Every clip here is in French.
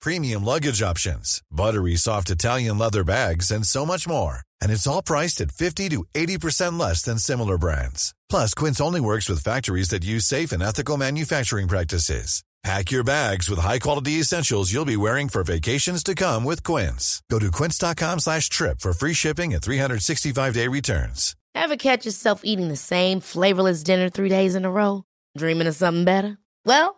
premium luggage options, buttery soft Italian leather bags, and so much more. And it's all priced at 50 to 80% less than similar brands. Plus, Quince only works with factories that use safe and ethical manufacturing practices. Pack your bags with high-quality essentials you'll be wearing for vacations to come with Quince. Go to quince.com slash trip for free shipping and 365-day returns. Ever catch yourself eating the same flavorless dinner three days in a row? Dreaming of something better? Well,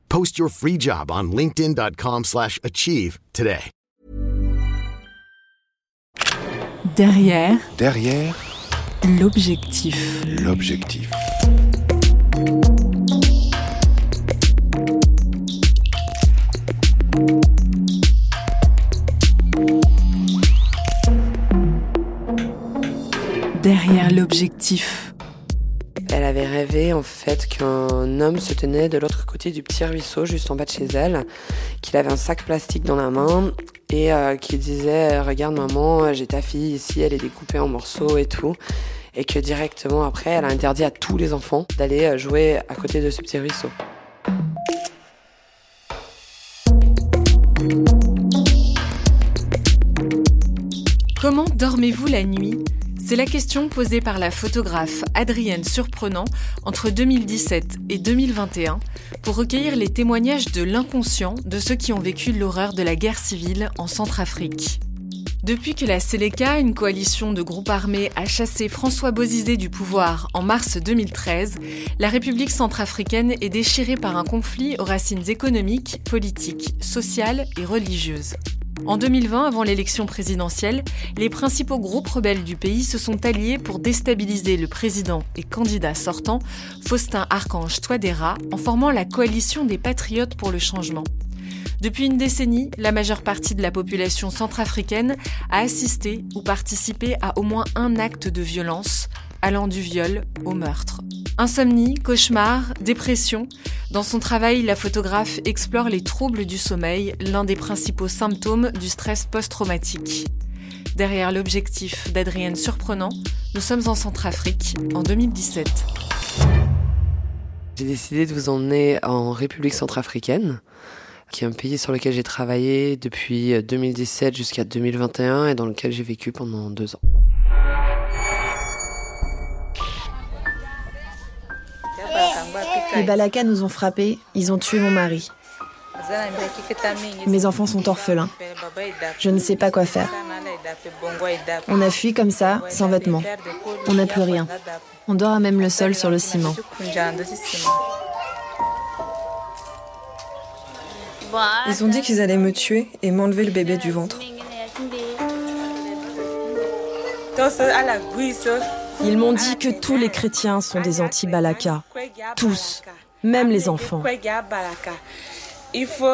Post your free job on linkedin.com/achieve slash achieve today. Derrière Derrière l'objectif. l'objectif. Derrière l'objectif. Elle avait rêvé en fait qu'un homme se tenait de l'autre côté du petit ruisseau juste en bas de chez elle, qu'il avait un sac plastique dans la main et euh, qu'il disait regarde maman j'ai ta fille ici elle est découpée en morceaux et tout et que directement après elle a interdit à tous les enfants d'aller euh, jouer à côté de ce petit ruisseau. Comment dormez-vous la nuit? C'est la question posée par la photographe Adrienne Surprenant entre 2017 et 2021 pour recueillir les témoignages de l'inconscient de ceux qui ont vécu l'horreur de la guerre civile en Centrafrique. Depuis que la Seleka, une coalition de groupes armés, a chassé François Bozizé du pouvoir en mars 2013, la République centrafricaine est déchirée par un conflit aux racines économiques, politiques, sociales et religieuses. En 2020, avant l'élection présidentielle, les principaux groupes rebelles du pays se sont alliés pour déstabiliser le président et candidat sortant, Faustin Archange Touadéra, en formant la coalition des Patriotes pour le changement. Depuis une décennie, la majeure partie de la population centrafricaine a assisté ou participé à au moins un acte de violence, allant du viol au meurtre. Insomnie, cauchemar, dépression. Dans son travail, la photographe explore les troubles du sommeil, l'un des principaux symptômes du stress post-traumatique. Derrière l'objectif d'Adrienne Surprenant, nous sommes en Centrafrique en 2017. J'ai décidé de vous emmener en République centrafricaine, qui est un pays sur lequel j'ai travaillé depuis 2017 jusqu'à 2021 et dans lequel j'ai vécu pendant deux ans. Les Balakas nous ont frappés, ils ont tué mon mari. Mes enfants sont orphelins. Je ne sais pas quoi faire. On a fui comme ça, sans vêtements. On n'a plus rien. On dort à même le sol sur le ciment. Ils ont dit qu'ils allaient me tuer et m'enlever le bébé du ventre. Ils m'ont dit que tous les chrétiens sont des anti-Balaka. Tous, même les enfants.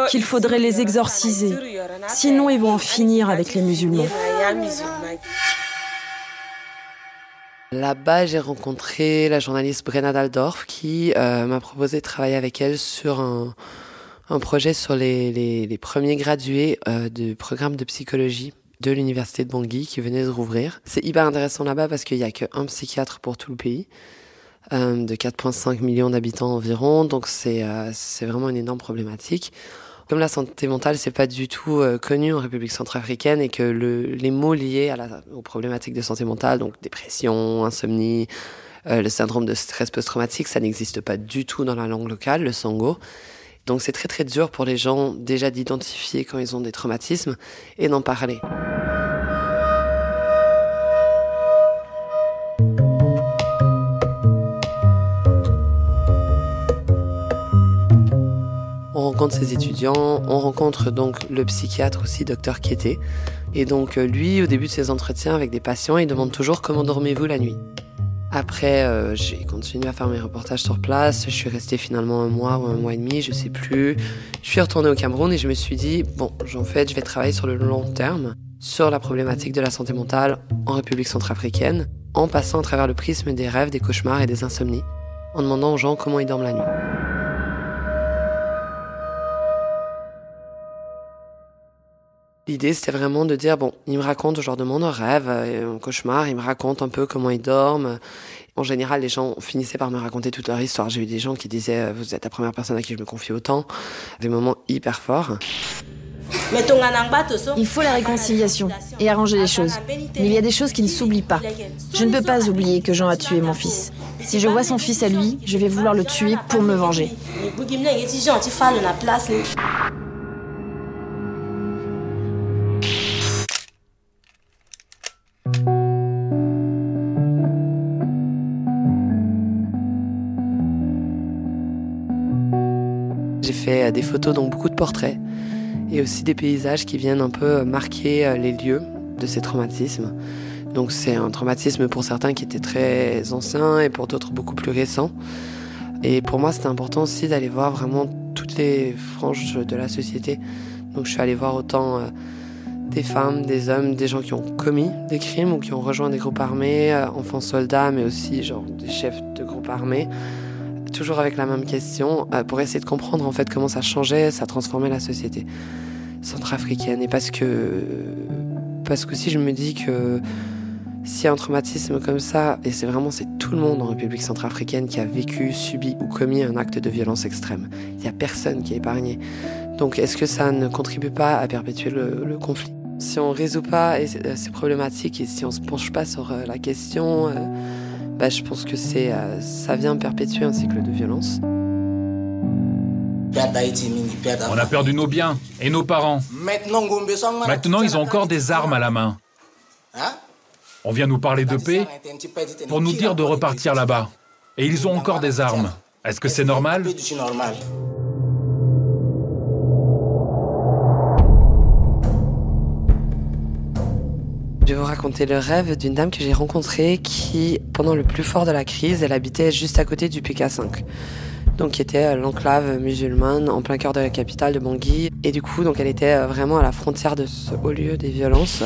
Qu'il faudrait les exorciser. Sinon, ils vont en finir avec les musulmans. Là-bas, j'ai rencontré la journaliste Brenna Daldorf qui euh, m'a proposé de travailler avec elle sur un, projet sur les premiers gradués euh, du programme de psychologie de l'université de Bangui qui venait de rouvrir. C'est hyper intéressant là-bas parce qu'il n'y a qu'un psychiatre pour tout le pays, euh, de 4,5 millions d'habitants environ, donc c'est euh, vraiment une énorme problématique. Comme la santé mentale, c'est pas du tout euh, connu en République centrafricaine et que le, les mots liés à la, aux problématiques de santé mentale, donc dépression, insomnie, euh, le syndrome de stress post-traumatique, ça n'existe pas du tout dans la langue locale, le sango. Donc c'est très très dur pour les gens déjà d'identifier quand ils ont des traumatismes et d'en parler. On rencontre ses étudiants, on rencontre donc le psychiatre aussi, docteur Kété. Et donc euh, lui, au début de ses entretiens avec des patients, il demande toujours comment dormez-vous la nuit. Après, euh, j'ai continué à faire mes reportages sur place. Je suis restée finalement un mois ou un mois et demi, je sais plus. Je suis retournée au Cameroun et je me suis dit, bon, en fait, je vais travailler sur le long terme, sur la problématique de la santé mentale en République centrafricaine, en passant à travers le prisme des rêves, des cauchemars et des insomnies, en demandant aux gens comment ils dorment la nuit. L'idée, c'était vraiment de dire, bon, il me raconte aujourd'hui un rêve, un cauchemar, il me raconte un peu comment ils dorment. En général, les gens finissaient par me raconter toute leur histoire. J'ai eu des gens qui disaient, vous êtes la première personne à qui je me confie autant. Des moments hyper forts. Il faut la réconciliation et arranger les choses. Mais il y a des choses qui ne s'oublient pas. Je ne peux pas oublier que Jean a tué mon fils. Si je vois son fils à lui, je vais vouloir le tuer pour me venger. Euh, des photos, donc beaucoup de portraits, et aussi des paysages qui viennent un peu euh, marquer euh, les lieux de ces traumatismes. Donc c'est un traumatisme pour certains qui était très ancien et pour d'autres beaucoup plus récent. Et pour moi, c'était important aussi d'aller voir vraiment toutes les franges de la société. Donc je suis allée voir autant des femmes, des hommes, des gens qui ont commis des crimes ou qui ont rejoint des groupes armés, enfants soldats, mais aussi genre des chefs de groupes armés toujours avec la même question, euh, pour essayer de comprendre en fait comment ça changeait, ça transformait la société centrafricaine. Et parce que, parce que si je me dis que s'il y a un traumatisme comme ça, et c'est vraiment c'est tout le monde en République centrafricaine qui a vécu, subi ou commis un acte de violence extrême. Il n'y a personne qui est épargné. Donc est-ce que ça ne contribue pas à perpétuer le, conflit? Si on ne résout pas ces problématiques et si on ne se penche pas sur euh, la question, euh, bah, je pense que c'est, euh, ça vient perpétuer un cycle de violence. On a perdu nos biens et nos parents. Maintenant, ils ont encore des armes à la main. On vient nous parler de paix pour nous dire de repartir là-bas. Et ils ont encore des armes. Est-ce que c'est normal? Je vais vous raconter le rêve d'une dame que j'ai rencontrée qui, pendant le plus fort de la crise, elle habitait juste à côté du PK5. Donc qui était euh, l'enclave musulmane en plein cœur de la capitale de Bangui. Et du coup, donc elle était euh, vraiment à la frontière de ce haut lieu des violences.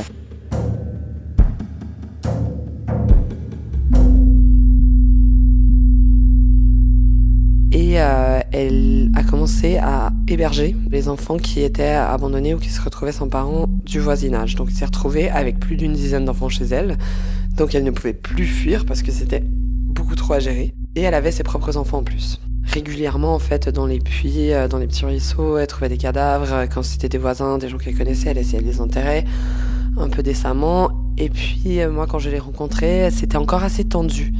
Elle a commencé à héberger les enfants qui étaient abandonnés ou qui se retrouvaient sans parents du voisinage. Donc elle s'est retrouvée avec plus d'une dizaine d'enfants chez elle. Donc elle ne pouvait plus fuir parce que c'était beaucoup trop à gérer. Et elle avait ses propres enfants en plus. Régulièrement, en fait, dans les puits, euh, dans les petits ruisseaux, elle trouvait des cadavres. Quand c'était des voisins, des gens qu'elle connaissait, elle essayait de les enterrer un peu décemment. Et puis, euh, moi, quand je l'ai rencontrée, c'était encore assez tendu.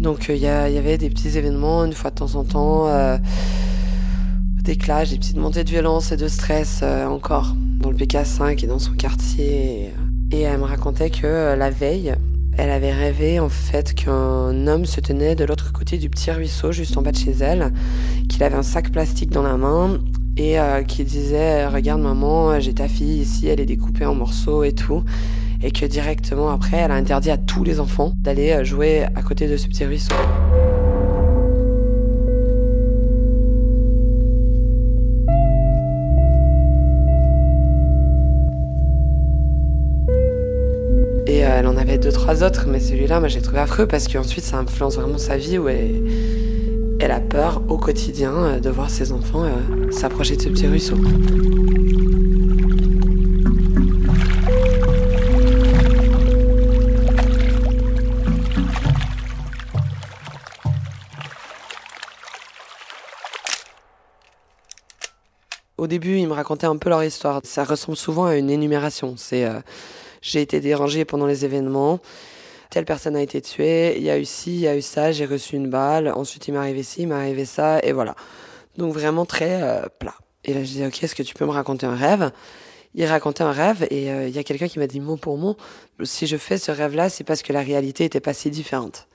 Donc euh, il y, avait des petits événements une fois de temps en temps, euh, des clashs, des petites montées de violence et de stress euh, encore dans le PK5 et dans son quartier. Et, elle me racontait que la veille, elle avait rêvé en fait qu'un homme se tenait de l'autre côté du petit ruisseau juste en bas de chez elle, qu'il avait un sac plastique dans la main et qui disait regarde maman j'ai ta fille ici elle est découpée en morceaux et tout et que directement après, elle a interdit à tous les enfants d'aller euh, jouer à côté de ce petit ruisseau. Et euh, elle en avait deux, trois autres, mais celui-là, moi, j'ai trouvé affreux parce qu'ensuite, ça influence vraiment sa vie où elle, a peur au quotidien euh, de voir ses enfants s'approcher de ce petit ruisseau. Me racontaient un peu leur histoire. Ça ressemble souvent à une énumération. C'est j'ai été dérangé pendant les événements. Telle personne a été tuée, il y a eu ci, il y a eu ça, j'ai reçu une balle, ensuite il m'est arrivé ci, il m'est arrivé ça, et voilà. Donc vraiment très plat. Et là, je dis, ok, est-ce que tu peux me raconter un rêve? Il racontait un rêve et il y a quelqu'un qui m'a dit mot pour mot, si je fais ce rêve-là, c'est parce que la réalité était pas si différente.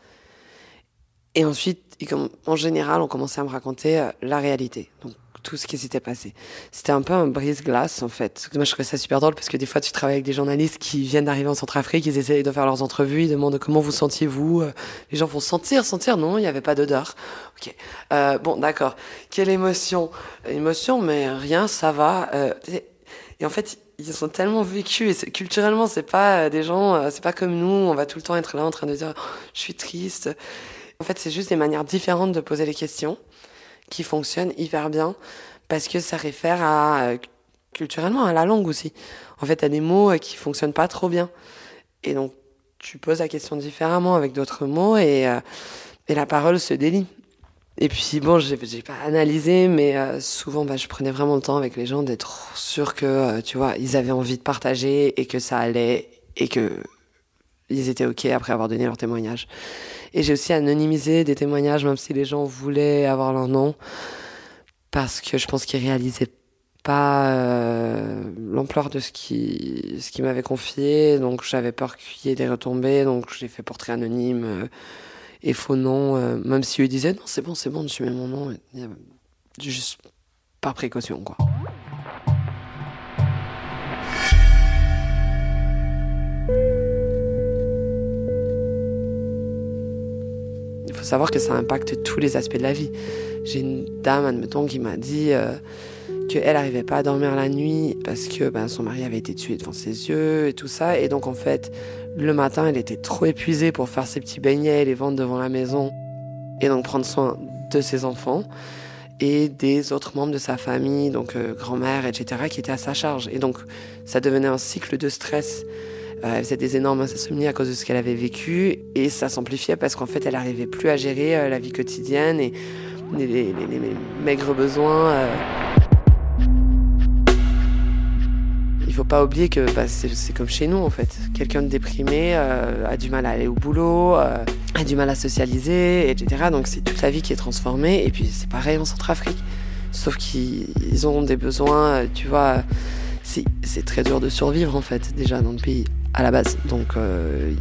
Et ensuite, en général, on commençait à me raconter euh, la réalité. Donc, tout ce qui s'était passé. C'était un peu un brise-glace, en fait. Moi, je trouvais ça super drôle parce que des fois, tu travailles avec des journalistes qui viennent d'arriver en Centrafrique, ils essayent de faire leurs entrevues, ils demandent comment vous sentiez-vous. Euh, les gens vont sentir, sentir. Non, il n'y avait pas d'odeur. Ok. Euh, bon, d'accord. Quelle émotion Émotion, mais rien, ça va. Euh, et en fait, ils sont tellement vécus et culturellement, c'est pas des gens, c'est pas comme nous. On va tout le temps être là en train de dire, je suis triste. En fait, c'est juste des manières différentes de poser les questions qui fonctionnent hyper bien parce que ça réfère à euh, culturellement à la langue aussi. En fait, à des mots euh, qui fonctionnent pas trop bien. Et donc, tu poses la question différemment avec d'autres mots et, euh, et la parole se délie. Et puis bon, j'ai, pas analysé, mais souvent, bah, je prenais vraiment le temps avec les gens d'être sûr que, tu vois, ils avaient envie de partager et que ça allait et que ils étaient ok après avoir donné leur témoignage. Et j'ai aussi anonymisé des témoignages, même si les gens voulaient avoir leur nom, parce que je pense qu'ils réalisaient pas euh, l'ampleur de ce qui ce qui m'avait confié. Donc j'avais peur qu'il y ait des retombées. Donc j'ai fait portrait anonyme euh, et faux nom euh, même si eux disaient non c'est bon c'est bon je mets mon nom. Juste par précaution quoi savoir que ça impacte tous les aspects de la vie. J'ai une dame, admettons, qui m'a dit euh, qu'elle n'arrivait pas à dormir la nuit parce que ben, son mari avait été tué devant ses yeux et tout ça. Et donc, en fait, le matin, elle était trop épuisée pour faire ses petits beignets et les vendre devant la maison. Et donc, prendre soin de ses enfants et des autres membres de sa famille, donc euh, grand-mère, etc., qui étaient à sa charge. Et donc, ça devenait un cycle de stress elle faisait des énormes insomnies à cause de ce qu'elle avait vécu et ça s'amplifiait parce qu'en fait elle n'arrivait plus à gérer euh, la vie quotidienne et les, maigres besoins. Euh. Il faut pas oublier que bah, c'est comme chez nous en fait. Quelqu'un de déprimé a du mal à aller au boulot, a du mal à socialiser, etc. Donc c'est toute la vie qui est transformée. Et puis c'est pareil en Centrafrique. Sauf qu'ils ont des besoins, tu vois. C'est très dur de survivre en fait déjà dans le pays à la base. Donc euh,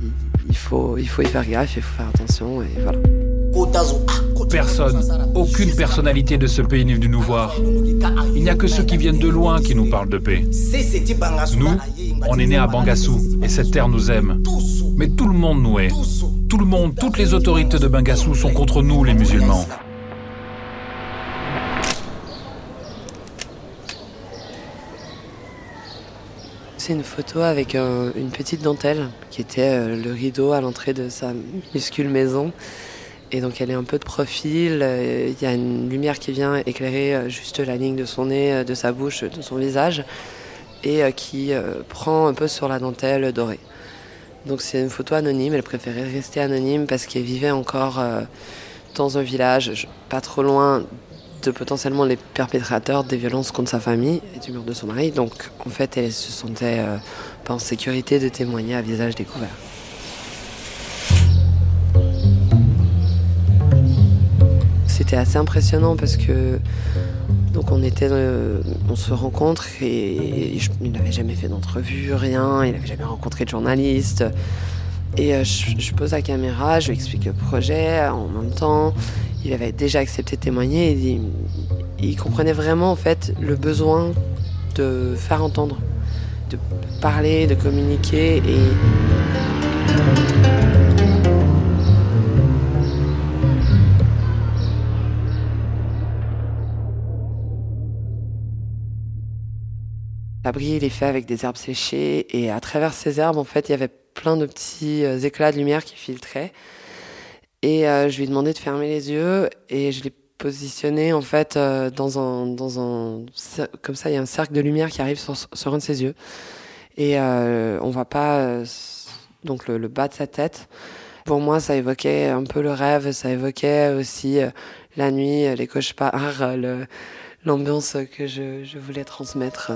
il, faut, y faire gaffe, il faut faire attention et voilà. Personne, aucune personnalité de ce pays n'est venu nous voir. Il n'y a que ceux qui viennent de loin qui nous parlent de paix. Nous, on est nés à Bangassou et cette terre nous aime. Mais tout le monde nous hait. Tout le monde, toutes les autorités de Bangassou sont contre nous, les musulmans. C'est une photo avec une petite dentelle qui était euh, le rideau à l'entrée de sa minuscule maison. Et donc elle est un peu de profil, euh, il y a une lumière qui vient éclairer euh, juste la ligne de son nez, de sa bouche, de son visage, et qui prend un peu sur la dentelle dorée. Donc c'est une photo anonyme, elle préférait rester anonyme parce qu'elle vivait encore dans un village pas trop loin potentiellement les perpétrateurs des violences contre sa famille et du meurtre de son mari. Donc en fait, elle se sentait euh, pas en sécurité de témoigner à visage découvert. C'était assez impressionnant parce que donc on était, euh, on se rencontre et, il n'avait jamais fait d'entrevue, rien, il n'avait jamais rencontré de journaliste. Et euh, je, pose la caméra, je lui explique le projet en même temps il avait déjà accepté de témoigner et il, comprenait vraiment en fait le besoin de faire entendre, de parler, de communiquer et L'abri, il est fait avec des herbes séchées et à travers ces herbes, en fait, il y avait plein de petits euh, éclats de lumière qui filtraient. Et euh, je lui ai demandé de fermer les yeux et je l'ai positionné en fait euh, dans un dans un comme ça il y a un cercle de lumière qui arrive sur, sur un de ses yeux et euh, on voit pas donc le, le, bas de sa tête. Pour moi, ça évoquait un peu le rêve, ça évoquait aussi la nuit, les cauchemars, l'ambiance que je, je voulais transmettre.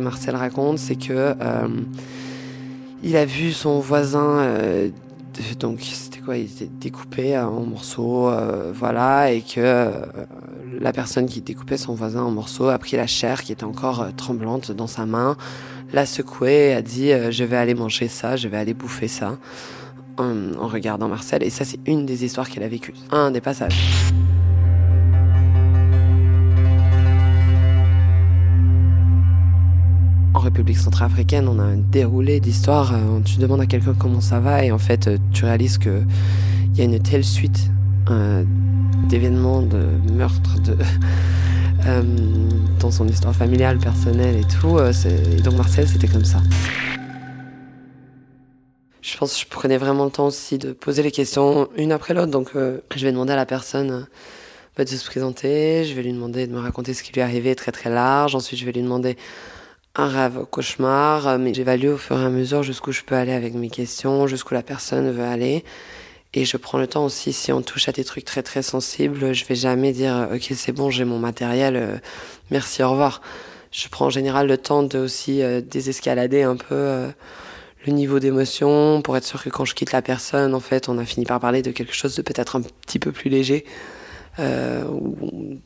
Marcel raconte, c'est que euh, il a vu son voisin, euh, donc c'était quoi, il était découpé en morceaux, euh, voilà, et que la personne qui découpait son voisin en morceaux a pris la chair qui était encore tremblante dans sa main, l'a secouée, a dit je vais aller manger ça, je vais aller bouffer ça, en, en regardant Marcel. Et ça, c'est une des histoires qu'elle a vécues, un des passages. République centrafricaine, on a un déroulé d'histoire. Euh, tu demandes à quelqu'un comment ça va et en fait, euh, tu réalises que il y a une telle suite euh, d'événements, de meurtres, de dans son histoire familiale, personnelle et tout. et donc Marcel, c'était comme ça. Je pense que je prenais vraiment le temps aussi de poser les questions une après l'autre. Donc, je vais demander à la personne bah, de se présenter. Je vais lui demander de me raconter ce qui lui est arrivé très très large. Ensuite, je vais lui demander un rêve cauchemar, euh, mais j'évalue au fur et à mesure jusqu'où je peux aller avec mes questions, jusqu'où la personne veut aller. Et je prends le temps aussi, si on touche à des trucs très très sensibles, je vais jamais dire ok c'est bon, j'ai mon matériel, euh, merci, au revoir. Je prends en général le temps de aussi euh, désescalader un peu le niveau d'émotion pour être sûr que quand je quitte la personne, en fait, on a fini par parler de quelque chose de peut-être un petit peu plus léger euh,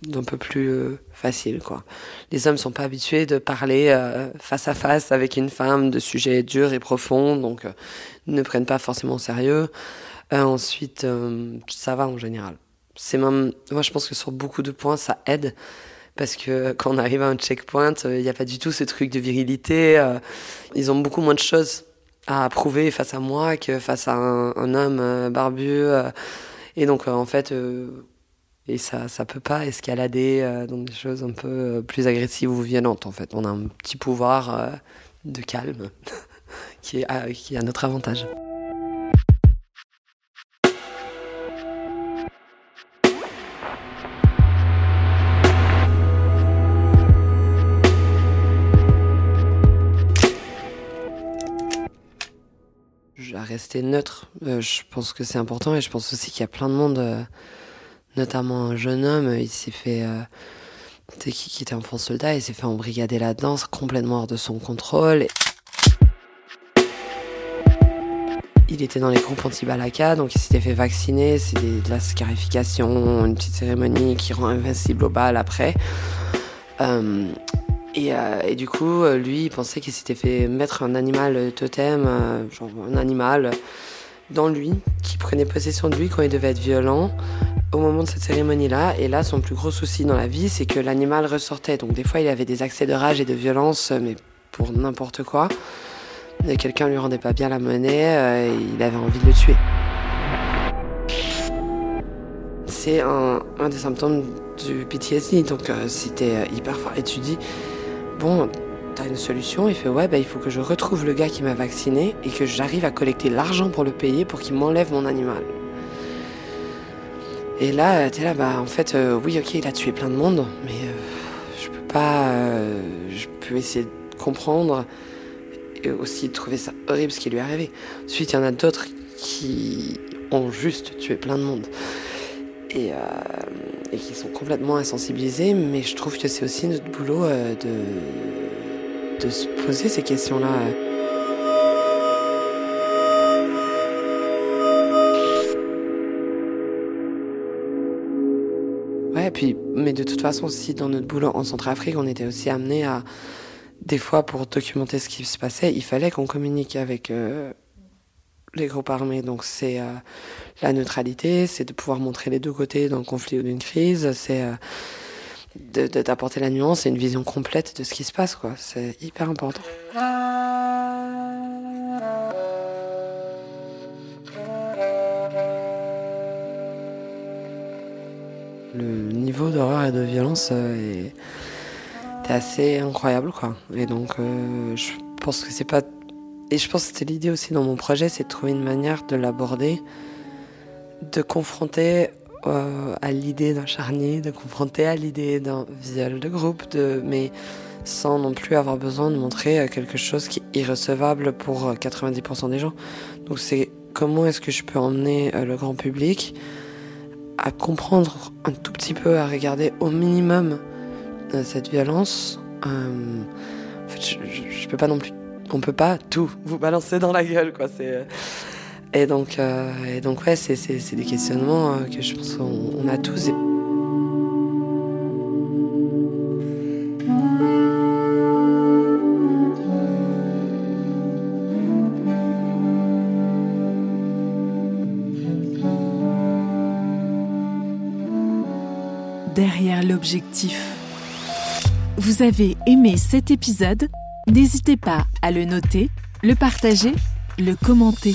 d'un peu plus euh, facile. Quoi. Les hommes sont pas habitués de parler euh, face à face avec une femme de sujets durs et profonds, donc euh, ne prennent pas forcément au sérieux. ensuite, ça va en général. C'est même, moi je pense que sur beaucoup de points, ça aide parce que quand on arrive à un checkpoint, il n'y a pas du tout ce truc de virilité. ils ont beaucoup moins de choses à prouver face à moi que face à un, un homme barbu. et donc, en fait, et ça ça peut pas escalader euh, dans des choses un peu euh, plus agressives ou violentes en fait. On a un petit pouvoir euh, de calme qui, est qui est à notre avantage. Vais rester neutre. je pense que c'est important et je pense aussi qu'il y a plein de monde notamment un jeune homme, il s'est fait. Euh, qui, qui était enfant soldat, il s'est fait embrigader la danse complètement hors de son contrôle. Il était dans les groupes anti-balaka, donc il s'était fait vacciner. C'est de la scarification, une petite cérémonie qui rend invincible au bal après. Euh, et, euh, et, du coup, lui, il pensait qu'il s'était fait mettre un animal totem, genre un animal, dans lui, qui prenait possession de lui quand il devait être violent au moment de cette cérémonie-là. Et là, son plus gros souci dans la vie, c'est que l'animal ressortait. Donc des fois, il avait des accès de rage et de violence, mais pour n'importe quoi. Et quelqu'un lui rendait pas bien la monnaie, euh, il avait envie de le tuer. C'est un, des symptômes du PTSD, donc euh, c'était euh, hyper fort. Et tu dis, bon, t'as une solution Il fait, ouais, bah, il faut que je retrouve le gars qui m'a vacciné et que j'arrive à collecter l'argent pour le payer pour qu'il m'enlève mon animal. Et là, t'es là, bah en fait, euh, oui, ok, il a tué plein de monde, mais euh, je peux pas. Euh, je peux essayer de comprendre et aussi de trouver ça horrible ce qui lui est arrivé. Ensuite, il y en a d'autres qui ont juste tué plein de monde et, et qui sont complètement insensibilisés, mais je trouve que c'est aussi notre boulot de, de se poser ces questions-là. Façon, aussi dans notre boulot en Centrafrique, on était aussi amené à, des fois, pour documenter ce qui se passait, il fallait qu'on communique avec euh, les groupes armés. Donc, c'est euh, la neutralité, c'est de pouvoir montrer les deux côtés d'un conflit ou d'une crise, c'est euh, d'apporter la nuance et une vision complète de ce qui se passe, quoi. C'est hyper important. Le niveau d'horreur et de violence euh, est, assez incroyable quoi. Et donc euh, je pense que c'est pas et je pense que c'était l'idée aussi dans mon projet, c'est de trouver une manière de l'aborder, de confronter à l'idée d'un charnier, de confronter à l'idée d'un viol de groupe, de, mais sans non plus avoir besoin de montrer quelque chose qui est irrecevable pour 90% des gens. Donc c'est comment est-ce que je peux emmener le grand public à comprendre un tout petit peu, à regarder au minimum cette violence. en fait, je, je, peux pas non plus, on peut pas tout vous balancer dans la gueule, quoi. C'est et donc, euh, et donc ouais, c'est, des questionnements euh, que je pense qu'on on a tous. Derrière Vous avez aimé cet épisode? N'hésitez pas à le noter, le partager, le commenter.